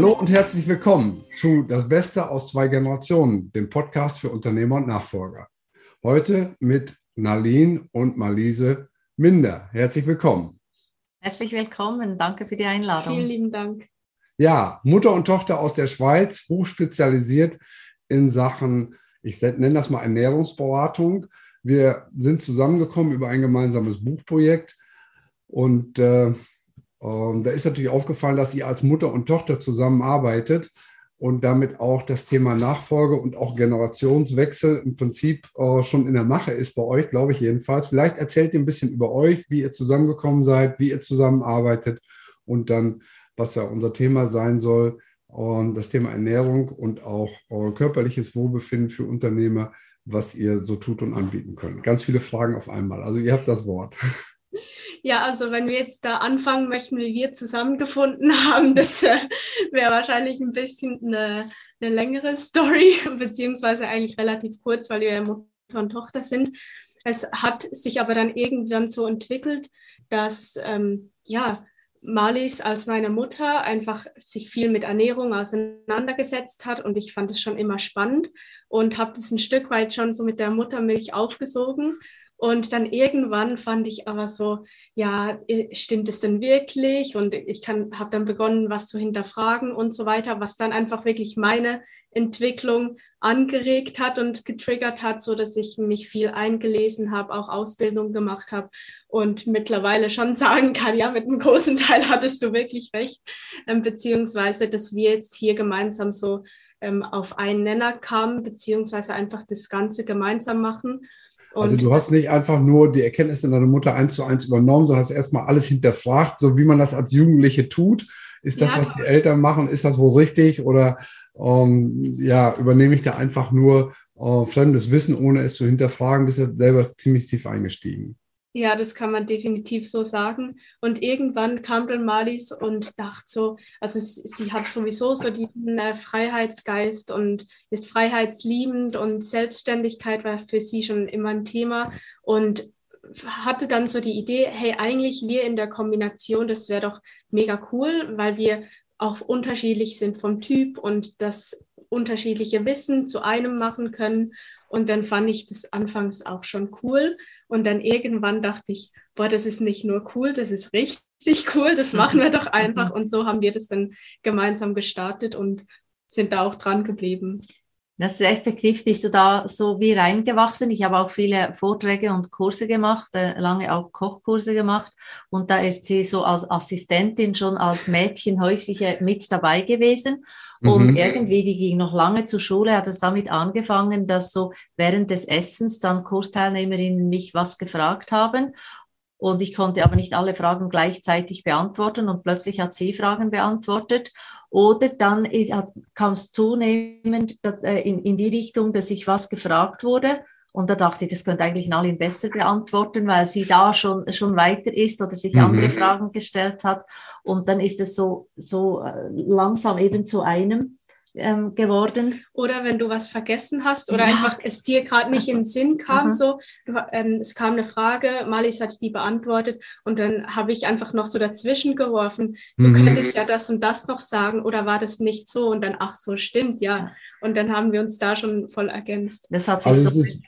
Hallo und herzlich willkommen zu Das Beste aus zwei Generationen, dem Podcast für Unternehmer und Nachfolger. Heute mit Narlene und Marlise Minder. Herzlich willkommen. Herzlich willkommen. Danke für die Einladung. Vielen lieben Dank. Ja, Mutter und Tochter aus der Schweiz, hochspezialisiert in Sachen, ich nenne das mal Ernährungsberatung. Wir sind zusammengekommen über ein gemeinsames Buchprojekt und äh, ähm, da ist natürlich aufgefallen, dass sie als Mutter und Tochter zusammenarbeitet und damit auch das Thema Nachfolge und auch Generationswechsel im Prinzip äh, schon in der Mache ist bei euch, glaube ich jedenfalls. Vielleicht erzählt ihr ein bisschen über euch, wie ihr zusammengekommen seid, wie ihr zusammenarbeitet und dann, was ja unser Thema sein soll, und das Thema Ernährung und auch äh, körperliches Wohlbefinden für Unternehmer, was ihr so tut und anbieten könnt. Ganz viele Fragen auf einmal. Also ihr habt das Wort. Ja, also wenn wir jetzt da anfangen möchten, wie wir zusammengefunden haben, das äh, wäre wahrscheinlich ein bisschen eine, eine, längere Story, beziehungsweise eigentlich relativ kurz, weil wir ja Mutter und Tochter sind. Es hat sich aber dann irgendwann so entwickelt, dass ähm, ja, Marlies als meine Mutter einfach sich viel mit Ernährung auseinandergesetzt hat und ich fand es schon immer spannend und habe das ein Stück weit schon so mit der Muttermilch aufgesogen und dann irgendwann fand ich aber so, ja, stimmt es denn wirklich? Und ich habe dann begonnen, was zu hinterfragen und so weiter, was dann einfach wirklich meine Entwicklung angeregt hat und getriggert hat, so dass ich mich viel eingelesen habe, auch Ausbildung gemacht habe und mittlerweile schon sagen kann, ja, mit einem großen Teil hattest du wirklich recht, ähm, beziehungsweise, dass wir jetzt hier gemeinsam so ähm, auf einen Nenner kamen, beziehungsweise einfach das Ganze gemeinsam machen also du hast nicht einfach nur die Erkenntnisse deiner Mutter eins zu eins übernommen, sondern hast erstmal alles hinterfragt, so wie man das als Jugendliche tut. Ist das, ja. was die Eltern machen, ist das wohl richtig? Oder ähm, ja, übernehme ich da einfach nur äh, fremdes Wissen, ohne es zu hinterfragen, bist du selber ziemlich tief eingestiegen? Ja, das kann man definitiv so sagen. Und irgendwann kam dann Malis und dachte so, also sie hat sowieso so diesen äh, Freiheitsgeist und ist freiheitsliebend und Selbstständigkeit war für sie schon immer ein Thema und hatte dann so die Idee, hey, eigentlich wir in der Kombination, das wäre doch mega cool, weil wir auch unterschiedlich sind vom Typ und das unterschiedliche Wissen zu einem machen können. Und dann fand ich das anfangs auch schon cool. Und dann irgendwann dachte ich, boah, das ist nicht nur cool, das ist richtig cool, das machen wir doch einfach. Und so haben wir das dann gemeinsam gestartet und sind da auch dran geblieben. Das ist effektiv, bist du da so wie reingewachsen. Ich habe auch viele Vorträge und Kurse gemacht, äh, lange auch Kochkurse gemacht. Und da ist sie so als Assistentin schon als Mädchen häufig äh, mit dabei gewesen. Und mhm. irgendwie, die ging noch lange zur Schule, hat es damit angefangen, dass so während des Essens dann Kursteilnehmerinnen mich was gefragt haben. Und ich konnte aber nicht alle Fragen gleichzeitig beantworten und plötzlich hat sie Fragen beantwortet. Oder dann kam es zunehmend äh, in, in die Richtung, dass ich was gefragt wurde. Und da dachte ich, das könnte eigentlich Nalin besser beantworten, weil sie da schon, schon weiter ist oder sich mhm. andere Fragen gestellt hat. Und dann ist es so, so äh, langsam eben zu einem ähm, geworden. Oder wenn du was vergessen hast oder ja. einfach es dir gerade nicht in den Sinn kam, so, du, ähm, es kam eine Frage, Malis hat die beantwortet und dann habe ich einfach noch so dazwischen geworfen, du mhm. könntest ja das und das noch sagen oder war das nicht so und dann, ach so, stimmt, ja. Und dann haben wir uns da schon voll ergänzt. Das hat sich also so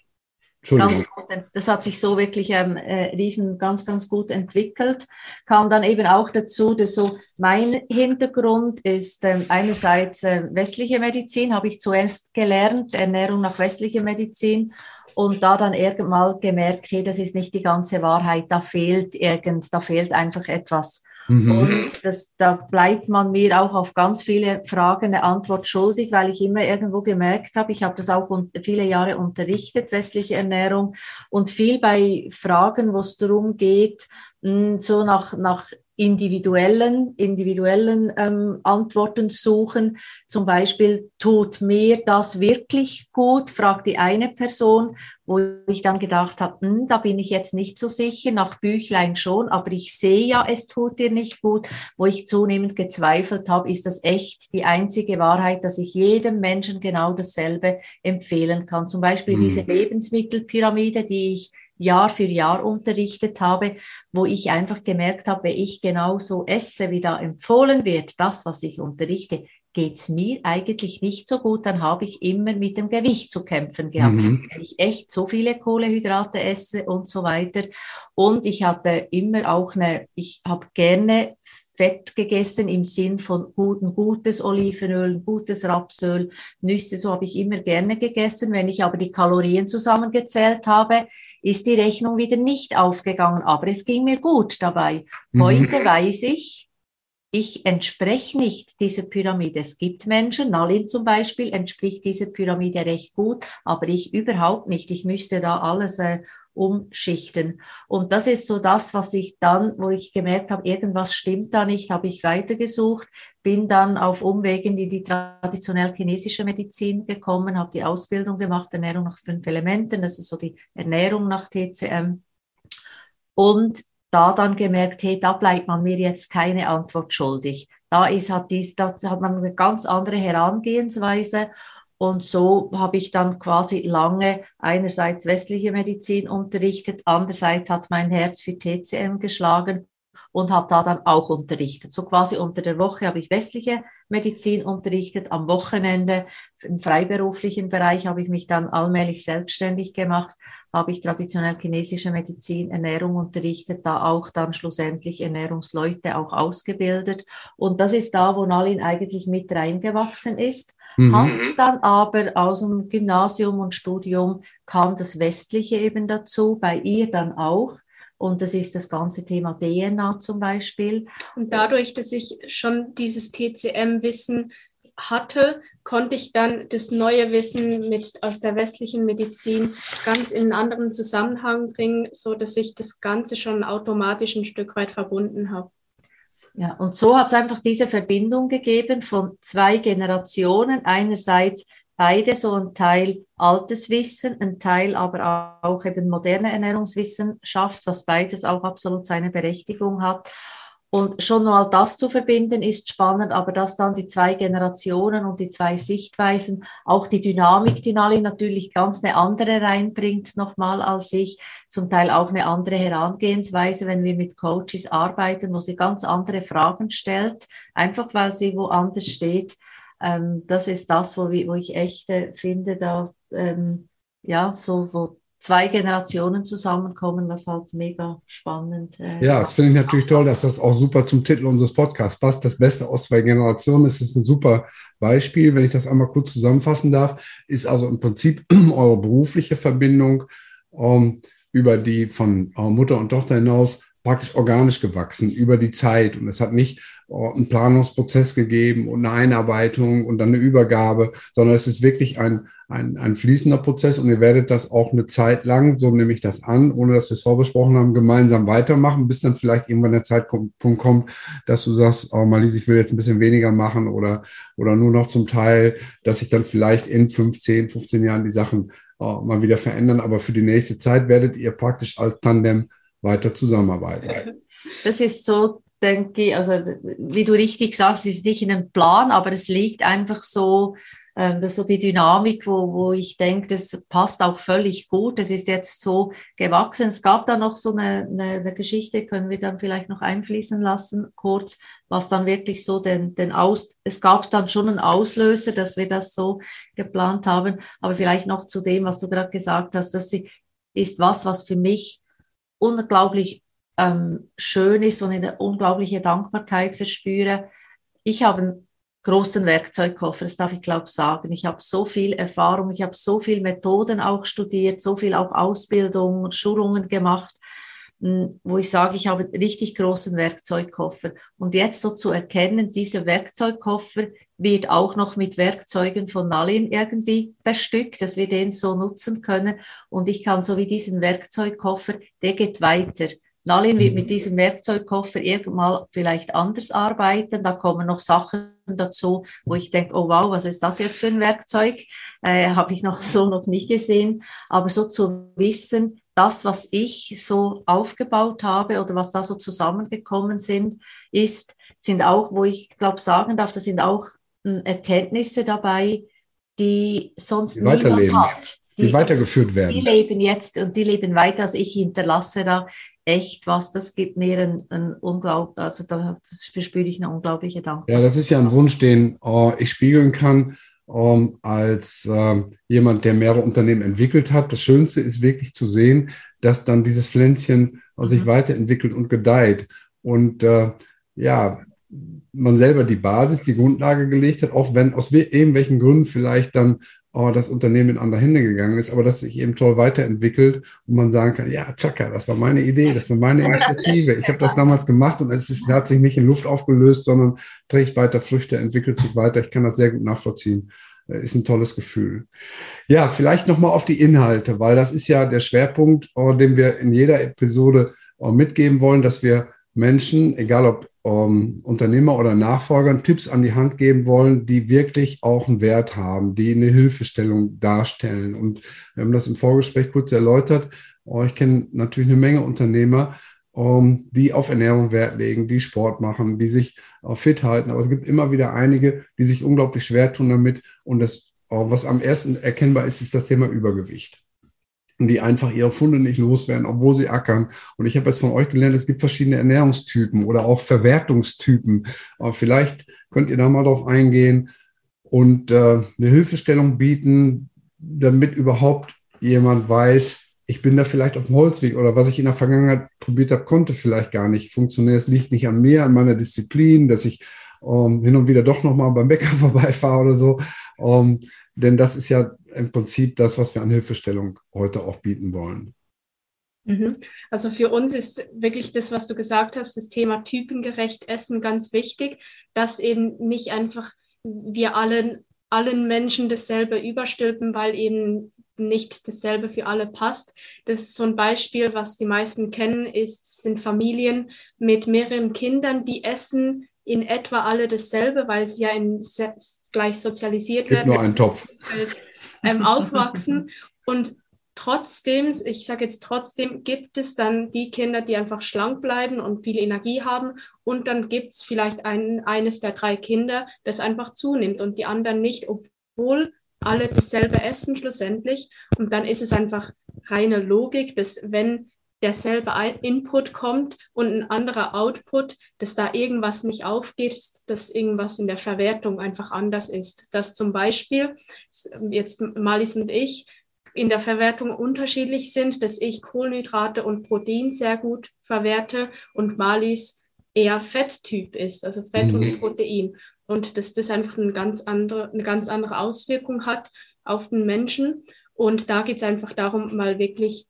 Ganz gut, das hat sich so wirklich ähm, äh, riesen ganz, ganz gut entwickelt. Kam dann eben auch dazu, dass so mein Hintergrund ist ähm, einerseits äh, westliche Medizin, habe ich zuerst gelernt, Ernährung nach westlicher Medizin und da dann irgendwann gemerkt, hey, das ist nicht die ganze Wahrheit, da fehlt irgend, da fehlt einfach etwas. Mhm. Und das, da bleibt man mir auch auf ganz viele Fragen eine Antwort schuldig, weil ich immer irgendwo gemerkt habe, ich habe das auch viele Jahre unterrichtet, westliche Ernährung, und viel bei Fragen, wo es darum geht, so nach, nach individuellen, individuellen ähm, Antworten suchen. Zum Beispiel, tut mir das wirklich gut, fragt die eine Person, wo ich dann gedacht habe, hm, da bin ich jetzt nicht so sicher, nach Büchlein schon, aber ich sehe ja, es tut dir nicht gut. Wo ich zunehmend gezweifelt habe, ist das echt die einzige Wahrheit, dass ich jedem Menschen genau dasselbe empfehlen kann. Zum Beispiel mhm. diese Lebensmittelpyramide, die ich Jahr für Jahr unterrichtet habe, wo ich einfach gemerkt habe, wenn ich genauso esse, wie da empfohlen wird, das, was ich unterrichte, geht's mir eigentlich nicht so gut, dann habe ich immer mit dem Gewicht zu kämpfen gehabt. Mhm. Wenn ich echt so viele Kohlehydrate esse und so weiter. Und ich hatte immer auch eine, ich habe gerne Fett gegessen im Sinn von guten, gutes Olivenöl, gutes Rapsöl, Nüsse, so habe ich immer gerne gegessen. Wenn ich aber die Kalorien zusammengezählt habe, ist die Rechnung wieder nicht aufgegangen, aber es ging mir gut dabei. Mhm. Heute mhm. weiß ich, ich entspreche nicht dieser Pyramide. Es gibt Menschen, Nalin zum Beispiel, entspricht dieser Pyramide recht gut, aber ich überhaupt nicht. Ich müsste da alles äh, umschichten. Und das ist so das, was ich dann, wo ich gemerkt habe, irgendwas stimmt da nicht, habe ich weitergesucht, bin dann auf Umwegen in die traditionell chinesische Medizin gekommen, habe die Ausbildung gemacht, Ernährung nach fünf Elementen, das ist so die Ernährung nach TCM. Und da dann gemerkt, hey, da bleibt man mir jetzt keine Antwort schuldig. Da ist, hat dies, da hat man eine ganz andere Herangehensweise. Und so habe ich dann quasi lange einerseits westliche Medizin unterrichtet, andererseits hat mein Herz für TCM geschlagen und habe da dann auch unterrichtet. So quasi unter der Woche habe ich westliche Medizin unterrichtet, am Wochenende im freiberuflichen Bereich habe ich mich dann allmählich selbstständig gemacht habe ich traditionell chinesische Medizin, Ernährung unterrichtet, da auch dann schlussendlich Ernährungsleute auch ausgebildet. Und das ist da, wo Nalin eigentlich mit reingewachsen ist. Mhm. Hat dann aber aus dem Gymnasium und Studium kam das Westliche eben dazu, bei ihr dann auch. Und das ist das ganze Thema DNA zum Beispiel. Und dadurch, dass ich schon dieses TCM-Wissen hatte, konnte ich dann das neue Wissen mit aus der westlichen Medizin ganz in einen anderen Zusammenhang bringen, so dass ich das Ganze schon automatisch ein Stück weit verbunden habe. Ja, und so hat es einfach diese Verbindung gegeben von zwei Generationen. Einerseits beide so ein Teil altes Wissen, ein Teil aber auch eben moderne Ernährungswissenschaft, was beides auch absolut seine Berechtigung hat. Und schon mal das zu verbinden ist spannend, aber dass dann die zwei Generationen und die zwei Sichtweisen, auch die Dynamik, die Nali natürlich ganz eine andere reinbringt nochmal als ich, zum Teil auch eine andere Herangehensweise, wenn wir mit Coaches arbeiten, wo sie ganz andere Fragen stellt, einfach weil sie woanders steht. Ähm, das ist das, wo, wo ich echt äh, finde, da, ähm, ja, so, wo zwei Generationen zusammenkommen, was halt mega spannend äh, Ja, das finde ich natürlich toll, dass das auch super zum Titel unseres Podcasts passt. Das Beste aus zwei Generationen ist ein super Beispiel. Wenn ich das einmal kurz zusammenfassen darf, ist also im Prinzip eure berufliche Verbindung ähm, über die von Mutter und Tochter hinaus praktisch organisch gewachsen über die Zeit. Und es hat nicht einen Planungsprozess gegeben und eine Einarbeitung und dann eine Übergabe, sondern es ist wirklich ein, ein, ein fließender Prozess und ihr werdet das auch eine Zeit lang, so nehme ich das an, ohne dass wir es vorbesprochen haben, gemeinsam weitermachen, bis dann vielleicht irgendwann der Zeitpunkt kommt, dass du sagst, oh Malise, ich will jetzt ein bisschen weniger machen oder, oder nur noch zum Teil, dass sich dann vielleicht in 15, 15 Jahren die Sachen oh, mal wieder verändern. Aber für die nächste Zeit werdet ihr praktisch als Tandem weiter zusammenarbeiten. Das ist so denke also wie du richtig sagst, es ist nicht in einem Plan, aber es liegt einfach so, ähm, das ist so die Dynamik, wo, wo ich denke, das passt auch völlig gut. Es ist jetzt so gewachsen. Es gab da noch so eine, eine, eine Geschichte, können wir dann vielleicht noch einfließen lassen, kurz, was dann wirklich so den, den Aus, es gab dann schon einen Auslöser, dass wir das so geplant haben. Aber vielleicht noch zu dem, was du gerade gesagt hast, das ist was, was für mich unglaublich ähm, schön ist und eine unglaubliche Dankbarkeit verspüre. Ich habe einen großen Werkzeugkoffer, das darf ich glaube sagen. Ich habe so viel Erfahrung, ich habe so viel Methoden auch studiert, so viel auch Ausbildung und Schulungen gemacht, hm, wo ich sage, ich habe einen richtig großen Werkzeugkoffer. Und jetzt so zu erkennen, dieser Werkzeugkoffer wird auch noch mit Werkzeugen von Nalin irgendwie bestückt, dass wir den so nutzen können. Und ich kann so wie diesen Werkzeugkoffer, der geht weiter. Nalin wird mit mhm. diesem Werkzeugkoffer irgendwann vielleicht anders arbeiten. Da kommen noch Sachen dazu, wo ich denke, oh wow, was ist das jetzt für ein Werkzeug? Äh, Habe ich noch so noch nicht gesehen. Aber so zu wissen, das, was ich so aufgebaut habe oder was da so zusammengekommen sind, ist, sind auch, wo ich glaube sagen darf, das sind auch hm, Erkenntnisse dabei, die sonst die niemand hat die, die, weitergeführt werden. Die leben jetzt und die leben weiter. Also ich hinterlasse da echt was. Das gibt mir ein, ein unglaublich, also da verspüre ich eine unglaubliche Dankbarkeit. Ja, das ist ja ein Wunsch, den uh, ich spiegeln kann um, als uh, jemand, der mehrere Unternehmen entwickelt hat. Das Schönste ist wirklich zu sehen, dass dann dieses Pflänzchen uh, sich mhm. weiterentwickelt und gedeiht. Und äh, ja, man selber die Basis, die Grundlage gelegt hat, auch wenn aus irgendwelchen Gründen vielleicht dann das Unternehmen in andere Hände gegangen ist, aber dass sich eben toll weiterentwickelt und man sagen kann, ja, Chaka, das war meine Idee, das war meine Initiative. Ich habe das damals gemacht und es ist, hat sich nicht in Luft aufgelöst, sondern trägt weiter Früchte, entwickelt sich weiter. Ich kann das sehr gut nachvollziehen. Äh, ist ein tolles Gefühl. Ja, vielleicht nochmal auf die Inhalte, weil das ist ja der Schwerpunkt, oh, den wir in jeder Episode oh, mitgeben wollen, dass wir Menschen, egal ob ähm, Unternehmer oder Nachfolgern, Tipps an die Hand geben wollen, die wirklich auch einen Wert haben, die eine Hilfestellung darstellen. Und wir haben das im Vorgespräch kurz erläutert. Oh, ich kenne natürlich eine Menge Unternehmer, ähm, die auf Ernährung Wert legen, die Sport machen, die sich äh, fit halten. Aber es gibt immer wieder einige, die sich unglaublich schwer tun damit. Und das, äh, was am ersten erkennbar ist, ist das Thema Übergewicht die einfach ihre Funde nicht loswerden, obwohl sie ackern. Und ich habe jetzt von euch gelernt, es gibt verschiedene Ernährungstypen oder auch Verwertungstypen. Aber vielleicht könnt ihr da mal drauf eingehen und äh, eine Hilfestellung bieten, damit überhaupt jemand weiß, ich bin da vielleicht auf dem Holzweg oder was ich in der Vergangenheit probiert habe, konnte vielleicht gar nicht funktionieren. Es liegt nicht an mir, an meiner Disziplin, dass ich ähm, hin und wieder doch nochmal beim Bäcker vorbeifahre oder so. Ähm, denn das ist ja im Prinzip das, was wir an Hilfestellung heute auch bieten wollen. Mhm. Also für uns ist wirklich das, was du gesagt hast, das Thema typengerecht Essen ganz wichtig, dass eben nicht einfach wir allen, allen Menschen dasselbe überstülpen, weil eben nicht dasselbe für alle passt. Das ist so ein Beispiel, was die meisten kennen, ist, sind Familien mit mehreren Kindern, die essen in etwa alle dasselbe, weil sie ja in, gleich sozialisiert Gibt werden. Nur einen Topf. Ähm, aufwachsen. Und trotzdem, ich sage jetzt trotzdem, gibt es dann die Kinder, die einfach schlank bleiben und viel Energie haben. Und dann gibt es vielleicht ein, eines der drei Kinder, das einfach zunimmt und die anderen nicht, obwohl alle dasselbe essen schlussendlich. Und dann ist es einfach reine Logik, dass wenn derselbe Input kommt und ein anderer Output, dass da irgendwas nicht aufgeht, dass irgendwas in der Verwertung einfach anders ist. Dass zum Beispiel jetzt Malis und ich in der Verwertung unterschiedlich sind, dass ich Kohlenhydrate und Protein sehr gut verwerte und Malis eher Fetttyp ist, also Fett mhm. und Protein. Und dass das einfach eine ganz andere, eine ganz andere Auswirkung hat auf den Menschen. Und da geht es einfach darum, mal wirklich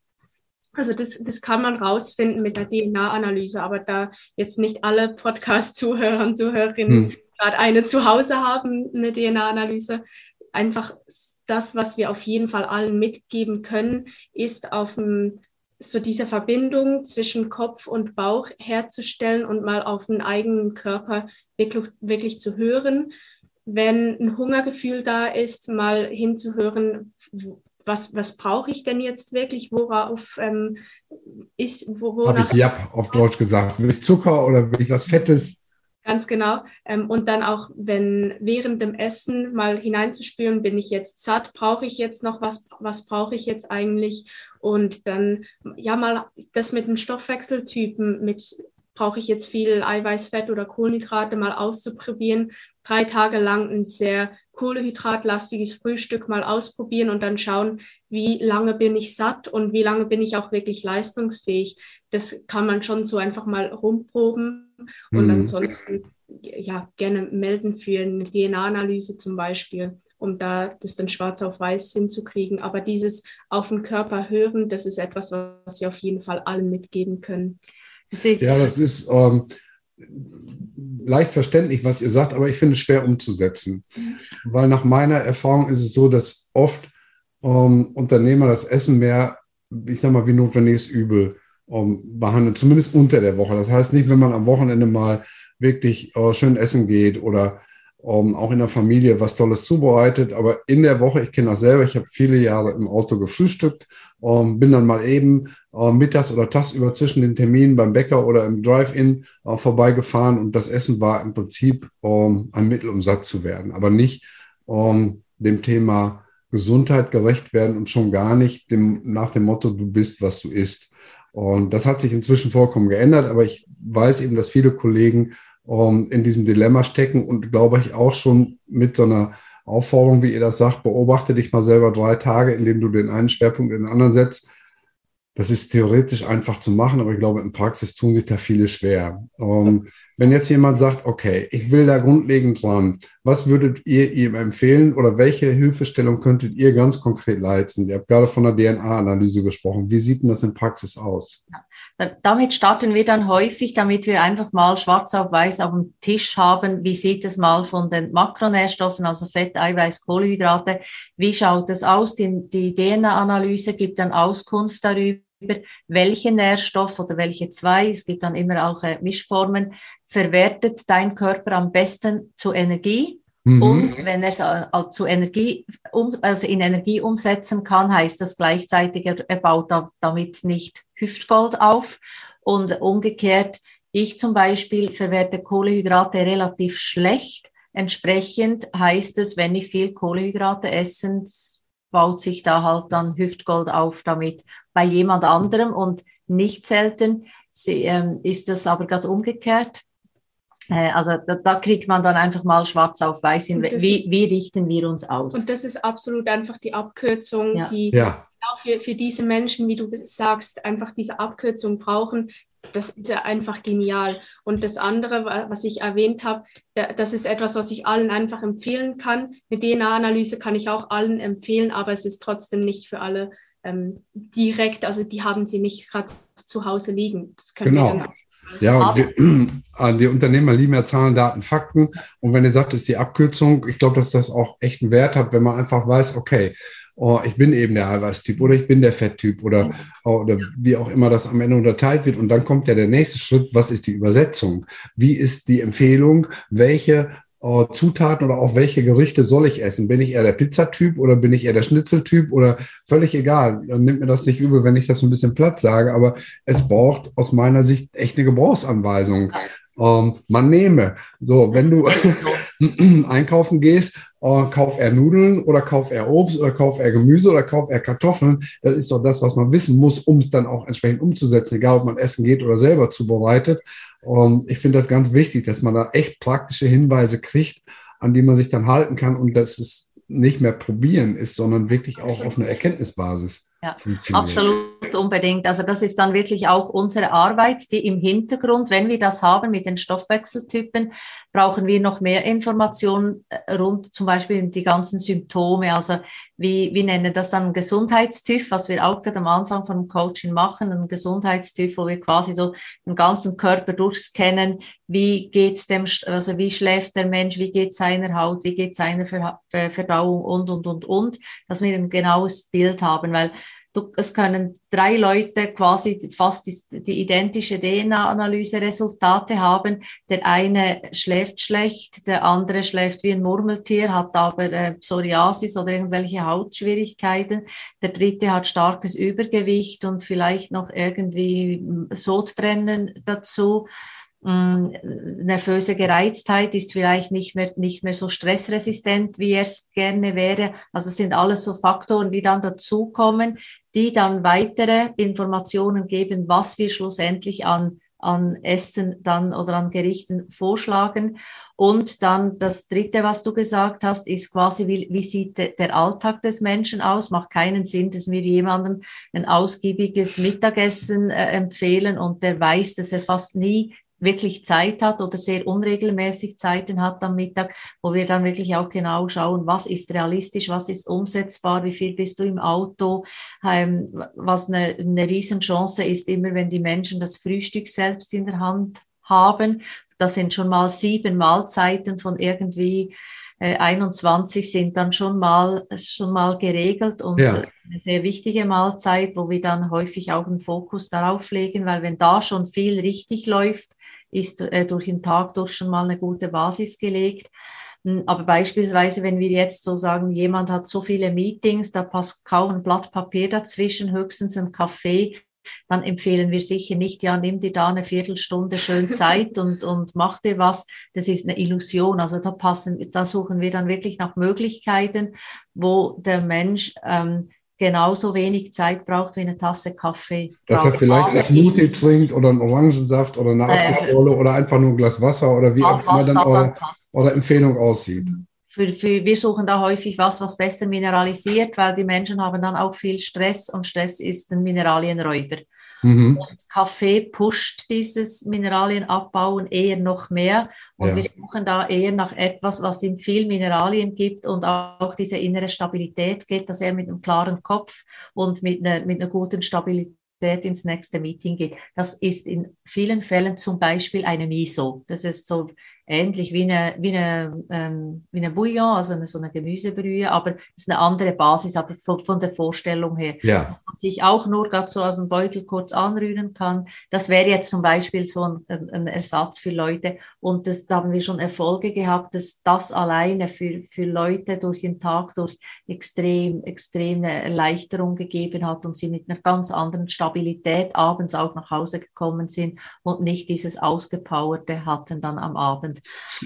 also das, das kann man rausfinden mit der DNA-Analyse, aber da jetzt nicht alle Podcast-Zuhörer und Zuhörerinnen hm. gerade eine zu Hause haben, eine DNA-Analyse, einfach das, was wir auf jeden Fall allen mitgeben können, ist auf ein, so diese Verbindung zwischen Kopf und Bauch herzustellen und mal auf den eigenen Körper wirklich, wirklich zu hören. Wenn ein Hungergefühl da ist, mal hinzuhören, was, was brauche ich denn jetzt wirklich, worauf ähm, ist, wo, Habe ich Jap auf Deutsch gesagt. Will ich Zucker oder will ich was Fettes? Ganz genau. Ähm, und dann auch, wenn während dem Essen mal hineinzuspüren, bin ich jetzt satt, brauche ich jetzt noch was, was brauche ich jetzt eigentlich? Und dann ja mal das mit dem Stoffwechseltypen, mit brauche ich jetzt viel Eiweiß, Fett oder Kohlenhydrate mal auszuprobieren. Drei Tage lang ein sehr kohlehydratlastiges Frühstück mal ausprobieren und dann schauen, wie lange bin ich satt und wie lange bin ich auch wirklich leistungsfähig. Das kann man schon so einfach mal rumproben und mhm. ansonsten ja gerne melden für eine DNA-Analyse zum Beispiel um da das dann schwarz auf weiß hinzukriegen. Aber dieses auf den Körper hören, das ist etwas, was Sie auf jeden Fall allen mitgeben können. Das ja, das ist ähm, leicht verständlich, was ihr sagt, aber ich finde es schwer umzusetzen. Weil nach meiner Erfahrung ist es so, dass oft ähm, Unternehmer das Essen mehr, ich sag mal, wie notwendiges Übel ähm, behandeln, zumindest unter der Woche. Das heißt nicht, wenn man am Wochenende mal wirklich äh, schön essen geht oder ähm, auch in der Familie was Tolles zubereitet. Aber in der Woche, ich kenne das selber, ich habe viele Jahre im Auto gefrühstückt, ähm, bin dann mal eben äh, mittags oder tagsüber zwischen den Terminen beim Bäcker oder im Drive-In äh, vorbeigefahren und das Essen war im Prinzip ähm, ein Mittel, um satt zu werden, aber nicht ähm, dem Thema Gesundheit gerecht werden und schon gar nicht dem, nach dem Motto, du bist, was du isst. Und das hat sich inzwischen vollkommen geändert, aber ich weiß eben, dass viele Kollegen ähm, in diesem Dilemma stecken und glaube ich auch schon mit so einer Aufforderung, wie ihr das sagt, beobachte dich mal selber drei Tage, indem du den einen Schwerpunkt in den anderen setzt. Das ist theoretisch einfach zu machen, aber ich glaube, in Praxis tun sich da viele schwer. Ähm, wenn jetzt jemand sagt, okay, ich will da grundlegend dran, was würdet ihr ihm empfehlen oder welche Hilfestellung könntet ihr ganz konkret leisten? Ihr habt gerade von der DNA-Analyse gesprochen. Wie sieht denn das in Praxis aus? Damit starten wir dann häufig, damit wir einfach mal schwarz auf weiß auf dem Tisch haben, wie sieht es mal von den Makronährstoffen, also Fett, Eiweiß, Kohlenhydrate, wie schaut es aus? Die, die DNA-Analyse gibt dann Auskunft darüber, welche Nährstoff oder welche zwei, es gibt dann immer auch äh, Mischformen, verwertet dein Körper am besten zu Energie. Mhm. Und wenn er es äh, zu Energie, um, also in Energie umsetzen kann, heißt das gleichzeitig, er, er baut da, damit nicht Hüftgold auf. Und umgekehrt, ich zum Beispiel verwerte Kohlehydrate relativ schlecht. Entsprechend heißt es, wenn ich viel Kohlehydrate esse, baut sich da halt dann Hüftgold auf damit bei jemand anderem und nicht selten ähm, ist das aber gerade umgekehrt. Äh, also da, da, kriegt man dann einfach mal schwarz auf weiß, in, wie, ist, wie richten wir uns aus. Und das ist absolut einfach die Abkürzung, ja. die ja. Auch für, für diese Menschen, wie du sagst, einfach diese Abkürzung brauchen, das ist ja einfach genial. Und das andere, was ich erwähnt habe, das ist etwas, was ich allen einfach empfehlen kann. Eine DNA-Analyse kann ich auch allen empfehlen, aber es ist trotzdem nicht für alle ähm, direkt, also die haben sie nicht gerade zu Hause liegen. Das können genau. wir ja, die, die, Unternehmer lieben ja Zahlen, Daten, Fakten. Und wenn ihr sagt, das ist die Abkürzung, ich glaube, dass das auch echt einen Wert hat, wenn man einfach weiß, okay, oh, ich bin eben der Eiweißtyp oder ich bin der Fetttyp oder, oder wie auch immer das am Ende unterteilt wird. Und dann kommt ja der nächste Schritt, was ist die Übersetzung? Wie ist die Empfehlung? Welche oh, Zutaten oder auch welche Gerichte soll ich essen? Bin ich eher der Pizzatyp oder bin ich eher der Schnitzeltyp oder völlig egal. Dann nimmt mir das nicht übel, wenn ich das ein bisschen platt sage, aber es braucht aus meiner Sicht echt eine Gebrauchsanweisung. Ähm, man nehme. So, wenn du einkaufen gehst, äh, kauf er Nudeln oder kauf er Obst oder kauf er Gemüse oder kauf er Kartoffeln. Das ist doch das, was man wissen muss, um es dann auch entsprechend umzusetzen, egal ob man essen geht oder selber zubereitet. Und ich finde das ganz wichtig, dass man da echt praktische Hinweise kriegt, an die man sich dann halten kann und dass es nicht mehr probieren ist, sondern wirklich auch auf einer Erkenntnisbasis. Ja, absolut unbedingt. Also das ist dann wirklich auch unsere Arbeit, die im Hintergrund, wenn wir das haben mit den Stoffwechseltypen, brauchen wir noch mehr Informationen äh, rund zum Beispiel die ganzen Symptome. Also wie, wie nennen das dann Gesundheitstyp, was wir auch gerade am Anfang vom Coaching machen, ein Gesundheitstyp, wo wir quasi so den ganzen Körper durchscannen. Wie geht's dem, also wie schläft der Mensch, wie geht seiner Haut, wie geht seiner Verdauung und, und, und, und, dass wir ein genaues Bild haben, weil Du, es können drei Leute quasi fast die, die identische DNA-Analyse-Resultate haben. Der eine schläft schlecht, der andere schläft wie ein Murmeltier, hat aber äh, Psoriasis oder irgendwelche Hautschwierigkeiten. Der dritte hat starkes Übergewicht und vielleicht noch irgendwie Sodbrennen dazu. Mm, nervöse Gereiztheit ist vielleicht nicht mehr, nicht mehr so stressresistent, wie er es gerne wäre. Also es sind alles so Faktoren, die dann dazukommen, die dann weitere Informationen geben, was wir schlussendlich an, an Essen dann oder an Gerichten vorschlagen. Und dann das Dritte, was du gesagt hast, ist quasi, wie, wie sieht de, der Alltag des Menschen aus? Macht keinen Sinn, dass wir jemandem ein ausgiebiges Mittagessen äh, empfehlen und der weiß, dass er fast nie wirklich Zeit hat oder sehr unregelmäßig Zeiten hat am Mittag, wo wir dann wirklich auch genau schauen, was ist realistisch, was ist umsetzbar, wie viel bist du im Auto, ähm, was eine, eine Riesenchance ist, immer wenn die Menschen das Frühstück selbst in der Hand haben. Das sind schon mal sieben Mahlzeiten von irgendwie 21 äh, sind dann schon mal, schon mal geregelt und ja. eine sehr wichtige Mahlzeit, wo wir dann häufig auch einen Fokus darauf legen, weil wenn da schon viel richtig läuft, ist äh, durch den Tag durch schon mal eine gute Basis gelegt. Hm, aber beispielsweise, wenn wir jetzt so sagen, jemand hat so viele Meetings, da passt kaum ein Blatt Papier dazwischen, höchstens ein Kaffee, dann empfehlen wir sicher nicht, ja, nimm dir da eine Viertelstunde schön Zeit und, und mach dir was. Das ist eine Illusion. Also da passen, da suchen wir dann wirklich nach Möglichkeiten, wo der Mensch ähm, genauso wenig Zeit braucht wie eine Tasse Kaffee. Dass er vielleicht einen Smoothie trinkt oder einen Orangensaft oder eine äh, Apfelschorle äh, oder einfach nur ein Glas Wasser oder wie auch immer dann eure, eure Empfehlung aussieht. Mhm. Für, für, wir suchen da häufig was, was besser mineralisiert, weil die Menschen haben dann auch viel Stress und Stress ist ein Mineralienräuber. Mhm. Und Kaffee pusht dieses Mineralienabbauen eher noch mehr. Und ja. wir suchen da eher nach etwas, was ihm viel Mineralien gibt und auch diese innere Stabilität geht, dass er mit einem klaren Kopf und mit einer, mit einer guten Stabilität ins nächste Meeting geht. Das ist in vielen Fällen zum Beispiel eine Miso. Das ist so ähnlich wie eine, wie eine, ähm, wie eine Bouillon, also eine, so eine Gemüsebrühe, aber es ist eine andere Basis, aber von, von der Vorstellung her. Ja. Man sich auch nur gerade so aus dem Beutel kurz anrühren kann. Das wäre jetzt zum Beispiel so ein, ein, Ersatz für Leute. Und das, da haben wir schon Erfolge gehabt, dass das alleine für, für Leute durch den Tag durch extrem, extreme Erleichterung gegeben hat und sie mit einer ganz anderen Stabilität abends auch nach Hause gekommen sind und nicht dieses Ausgepowerte hatten dann am Abend.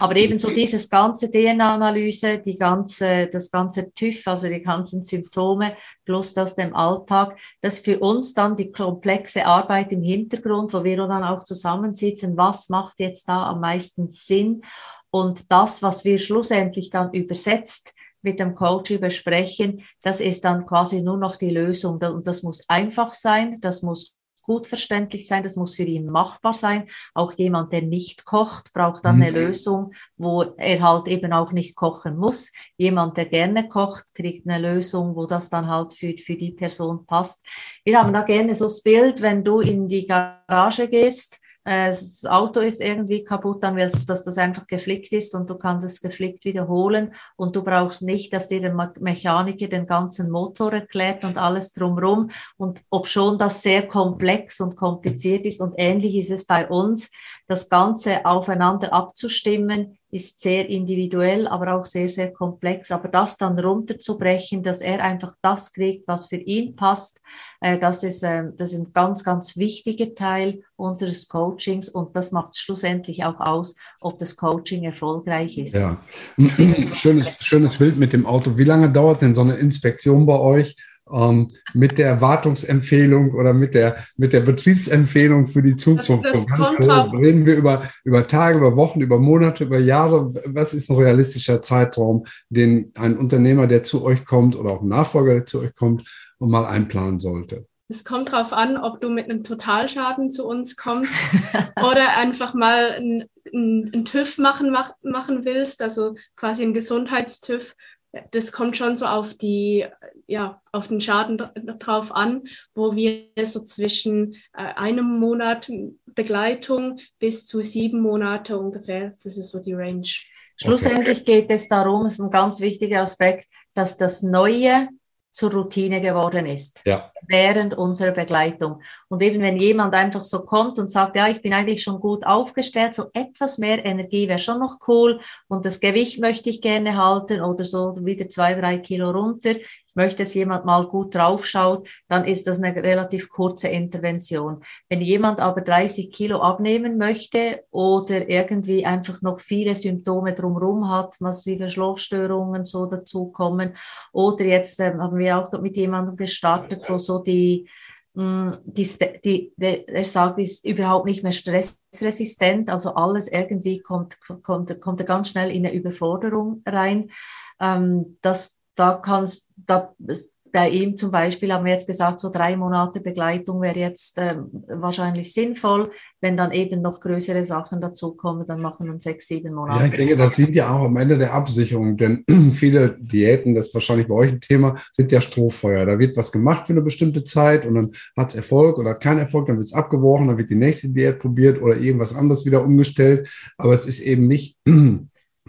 Aber eben so dieses ganze DNA-Analyse, die ganze, das ganze TÜV, also die ganzen Symptome, plus das dem Alltag, das für uns dann die komplexe Arbeit im Hintergrund, wo wir dann auch zusammensitzen, was macht jetzt da am meisten Sinn? Und das, was wir schlussendlich dann übersetzt mit dem Coach besprechen, das ist dann quasi nur noch die Lösung. Und das muss einfach sein, das muss gut verständlich sein, das muss für ihn machbar sein. Auch jemand, der nicht kocht, braucht dann eine mhm. Lösung, wo er halt eben auch nicht kochen muss. Jemand, der gerne kocht, kriegt eine Lösung, wo das dann halt für, für die Person passt. Wir haben da gerne so das Bild, wenn du in die Garage gehst, das Auto ist irgendwie kaputt, dann willst du, dass das einfach geflickt ist und du kannst es geflickt wiederholen und du brauchst nicht, dass dir der Mechaniker den ganzen Motor erklärt und alles drumherum. Und ob schon das sehr komplex und kompliziert ist und ähnlich ist es bei uns, das Ganze aufeinander abzustimmen, ist sehr individuell, aber auch sehr, sehr komplex. Aber das dann runterzubrechen, dass er einfach das kriegt, was für ihn passt, äh, das, ist, äh, das ist ein ganz, ganz wichtiger Teil unseres Coachings und das macht schlussendlich auch aus, ob das Coaching erfolgreich ist. Ja, schönes, schönes Bild mit dem Auto. Wie lange dauert denn so eine Inspektion bei euch? Ähm, mit der Wartungsempfehlung oder mit der, mit der Betriebsempfehlung für die Zukunft. Das, das so ganz reden wir über, über Tage, über Wochen, über Monate, über Jahre. Was ist ein realistischer Zeitraum, den ein Unternehmer, der zu euch kommt oder auch ein Nachfolger, der zu euch kommt, mal einplanen sollte? Es kommt darauf an, ob du mit einem Totalschaden zu uns kommst oder einfach mal einen, einen TÜV machen, machen willst, also quasi einen Gesundheitstüv das kommt schon so auf die, ja, auf den Schaden drauf an, wo wir so zwischen äh, einem Monat Begleitung bis zu sieben Monate ungefähr, das ist so die Range. Schlussendlich geht es darum, ist ein ganz wichtiger Aspekt, dass das Neue zur Routine geworden ist. Ja. Während unserer Begleitung. Und eben wenn jemand einfach so kommt und sagt, ja, ich bin eigentlich schon gut aufgestellt, so etwas mehr Energie wäre schon noch cool und das Gewicht möchte ich gerne halten oder so wieder zwei, drei Kilo runter möchte, dass jemand mal gut draufschaut, dann ist das eine relativ kurze Intervention. Wenn jemand aber 30 Kilo abnehmen möchte oder irgendwie einfach noch viele Symptome drumherum hat, massive Schlafstörungen so dazukommen, oder jetzt ähm, haben wir auch mit jemandem gestartet, wo so die mm, die, die, die, er sagt, ist überhaupt nicht mehr stressresistent, also alles irgendwie kommt, kommt, kommt er ganz schnell in eine Überforderung rein. Ähm, das da kannst, da, bei ihm zum Beispiel haben wir jetzt gesagt, so drei Monate Begleitung wäre jetzt äh, wahrscheinlich sinnvoll. Wenn dann eben noch größere Sachen dazukommen, dann machen wir sechs, sieben Monate. Ja, ich denke, das dient ja auch am Ende der Absicherung, denn viele Diäten, das ist wahrscheinlich bei euch ein Thema, sind ja Strohfeuer. Da wird was gemacht für eine bestimmte Zeit und dann hat es Erfolg oder hat keinen Erfolg, dann wird es abgebrochen, dann wird die nächste Diät probiert oder irgendwas anderes wieder umgestellt. Aber es ist eben nicht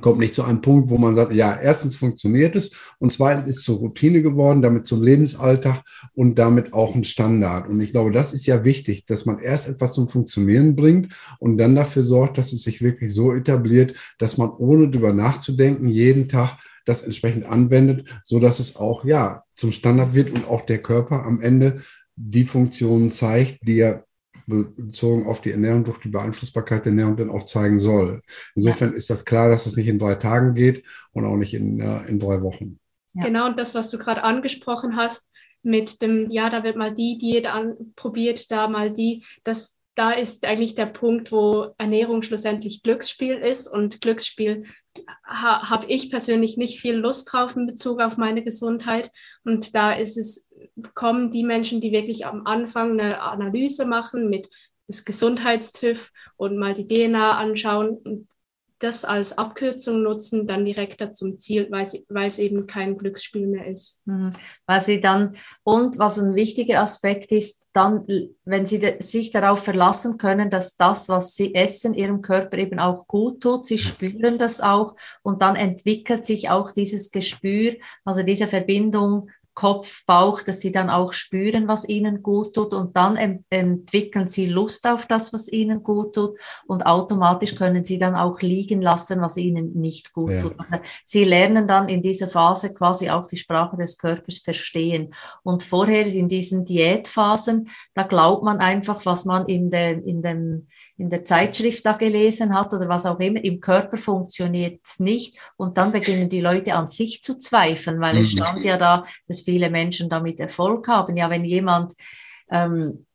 kommt nicht zu einem Punkt, wo man sagt, ja, erstens funktioniert es und zweitens ist es zur Routine geworden, damit zum Lebensalltag und damit auch ein Standard. Und ich glaube, das ist ja wichtig, dass man erst etwas zum Funktionieren bringt und dann dafür sorgt, dass es sich wirklich so etabliert, dass man ohne drüber nachzudenken jeden Tag das entsprechend anwendet, so dass es auch, ja, zum Standard wird und auch der Körper am Ende die Funktionen zeigt, die er bezogen auf die Ernährung durch die Beeinflussbarkeit der Ernährung dann auch zeigen soll. Insofern ja. ist das klar, dass es nicht in drei Tagen geht und auch nicht in, äh, in drei Wochen. Ja. Genau, und das, was du gerade angesprochen hast, mit dem, ja, da wird mal die Diät probiert, da mal die, das, da ist eigentlich der Punkt, wo Ernährung schlussendlich Glücksspiel ist und Glücksspiel ha, habe ich persönlich nicht viel Lust drauf in Bezug auf meine Gesundheit und da ist es, kommen die Menschen, die wirklich am Anfang eine Analyse machen mit das Gesundheitstüv und mal die DNA anschauen und das als Abkürzung nutzen, dann direkter zum Ziel, weil, es eben kein Glücksspiel mehr ist. Mhm. Weil sie dann, und was ein wichtiger Aspekt ist, dann, wenn sie de, sich darauf verlassen können, dass das, was sie essen, ihrem Körper eben auch gut tut, sie spüren das auch und dann entwickelt sich auch dieses Gespür, also diese Verbindung Kopf, Bauch, dass sie dann auch spüren, was ihnen gut tut und dann ent entwickeln sie Lust auf das, was ihnen gut tut und automatisch können sie dann auch liegen lassen, was ihnen nicht gut ja. tut. Also sie lernen dann in dieser Phase quasi auch die Sprache des Körpers verstehen. Und vorher in diesen Diätphasen, da glaubt man einfach, was man in, der, in dem in der Zeitschrift da gelesen hat oder was auch immer, im Körper funktioniert es nicht. Und dann beginnen die Leute an sich zu zweifeln, weil mhm. es stand ja da, dass viele Menschen damit Erfolg haben. Ja, wenn jemand ähm,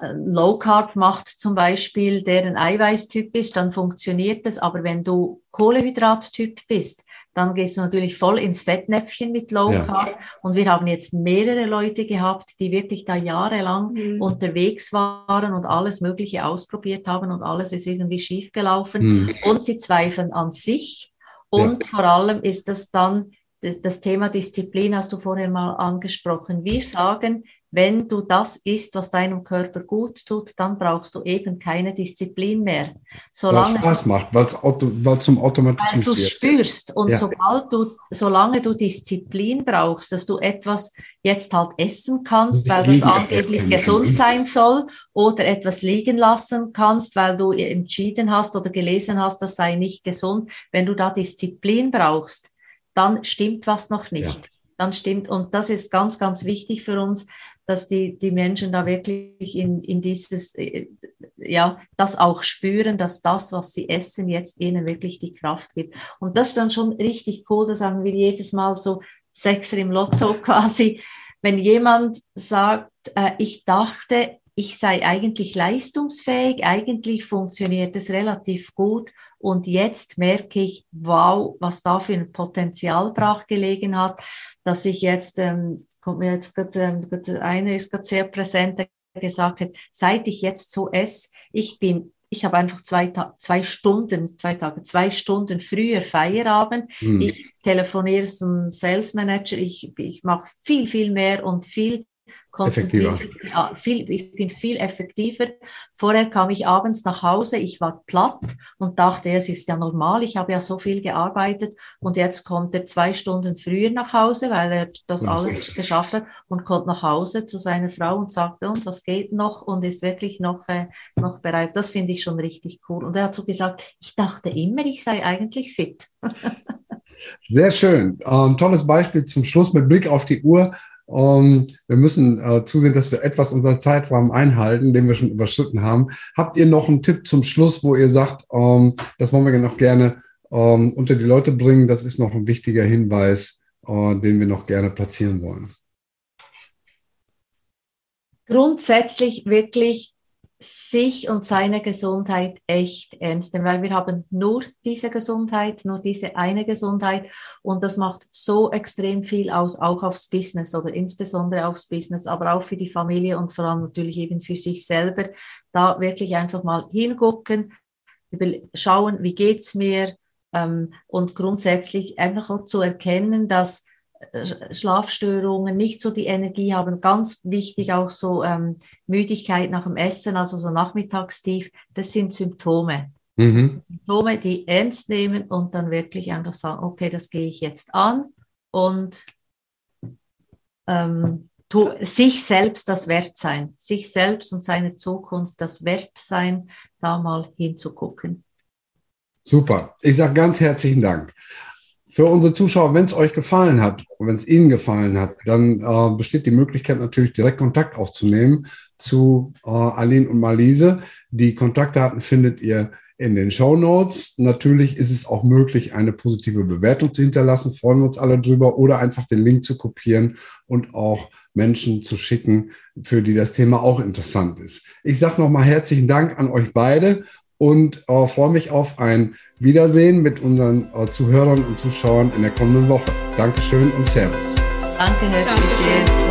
Low Carb macht zum Beispiel, der ein Eiweißtyp ist, dann funktioniert das. Aber wenn du Kohlehydrattyp bist, dann gehst du natürlich voll ins Fettnäpfchen mit Low Carb. Ja. Und wir haben jetzt mehrere Leute gehabt, die wirklich da jahrelang mhm. unterwegs waren und alles Mögliche ausprobiert haben und alles ist irgendwie schiefgelaufen. Mhm. Und sie zweifeln an sich. Und ja. vor allem ist das dann das Thema Disziplin hast du vorher mal angesprochen. Wir sagen, wenn du das isst, was deinem Körper gut tut, dann brauchst du eben keine Disziplin mehr. Solange weil Spaß macht, weil es zum Automatismus Weil du es spürst. Und ja. sobald du, solange du Disziplin brauchst, dass du etwas jetzt halt essen kannst, weil das angeblich gesund sein soll, oder etwas liegen lassen kannst, weil du entschieden hast oder gelesen hast, das sei nicht gesund. Wenn du da Disziplin brauchst, dann stimmt was noch nicht. Ja. Dann stimmt, und das ist ganz, ganz wichtig für uns, dass die, die Menschen da wirklich in, in dieses, äh, ja, das auch spüren, dass das, was sie essen, jetzt ihnen wirklich die Kraft gibt. Und das ist dann schon richtig cool, da sagen wir jedes Mal so Sechser im Lotto quasi, wenn jemand sagt, äh, ich dachte, ich sei eigentlich leistungsfähig, eigentlich funktioniert es relativ gut und jetzt merke ich, wow, was da für ein Potenzial brach gelegen hat, dass ich jetzt, ähm, kommt mir jetzt gerade, ähm, eine ist gerade sehr präsent, der gesagt hat, seit ich jetzt so esse, ich bin ich habe einfach zwei, zwei Stunden, zwei Tage, zwei Stunden früher Feierabend. Hm. Ich telefoniere zum Sales Manager, ich, ich mache viel, viel mehr und viel konzentriert. Ja, viel, ich bin viel effektiver. Vorher kam ich abends nach Hause, ich war platt und dachte, es ist ja normal, ich habe ja so viel gearbeitet und jetzt kommt er zwei Stunden früher nach Hause, weil er das alles geschafft hat und kommt nach Hause zu seiner Frau und sagt, und was geht noch und ist wirklich noch, äh, noch bereit. Das finde ich schon richtig cool. Und er hat so gesagt, ich dachte immer, ich sei eigentlich fit. Sehr schön. Ähm, tolles Beispiel zum Schluss mit Blick auf die Uhr. Um, wir müssen äh, zusehen, dass wir etwas unseren Zeitrahmen einhalten, den wir schon überschritten haben. Habt ihr noch einen Tipp zum Schluss, wo ihr sagt, um, das wollen wir noch gerne um, unter die Leute bringen? Das ist noch ein wichtiger Hinweis, uh, den wir noch gerne platzieren wollen. Grundsätzlich wirklich sich und seine Gesundheit echt ernst nehmen, weil wir haben nur diese Gesundheit, nur diese eine Gesundheit und das macht so extrem viel aus, auch aufs Business oder insbesondere aufs Business, aber auch für die Familie und vor allem natürlich eben für sich selber. Da wirklich einfach mal hingucken, schauen, wie geht's mir ähm, und grundsätzlich einfach auch zu erkennen, dass Schlafstörungen, nicht so die Energie haben. Ganz wichtig auch so ähm, Müdigkeit nach dem Essen, also so Nachmittagstief. Das sind Symptome. Mhm. Das sind Symptome, die ernst nehmen und dann wirklich einfach sagen, okay, das gehe ich jetzt an und ähm, tu, sich selbst das Wert sein, sich selbst und seine Zukunft das Wert sein, da mal hinzugucken. Super. Ich sage ganz herzlichen Dank für unsere Zuschauer, wenn es euch gefallen hat, wenn es Ihnen gefallen hat, dann äh, besteht die Möglichkeit natürlich direkt Kontakt aufzunehmen zu äh, Aline und Marlise. Die Kontaktdaten findet ihr in den Show Notes. Natürlich ist es auch möglich, eine positive Bewertung zu hinterlassen. Freuen wir uns alle drüber oder einfach den Link zu kopieren und auch Menschen zu schicken, für die das Thema auch interessant ist. Ich sage nochmal herzlichen Dank an euch beide und äh, freue mich auf ein Wiedersehen mit unseren äh, Zuhörern und Zuschauern in der kommenden Woche. Dankeschön und Servus. Danke herzlich. Ciao.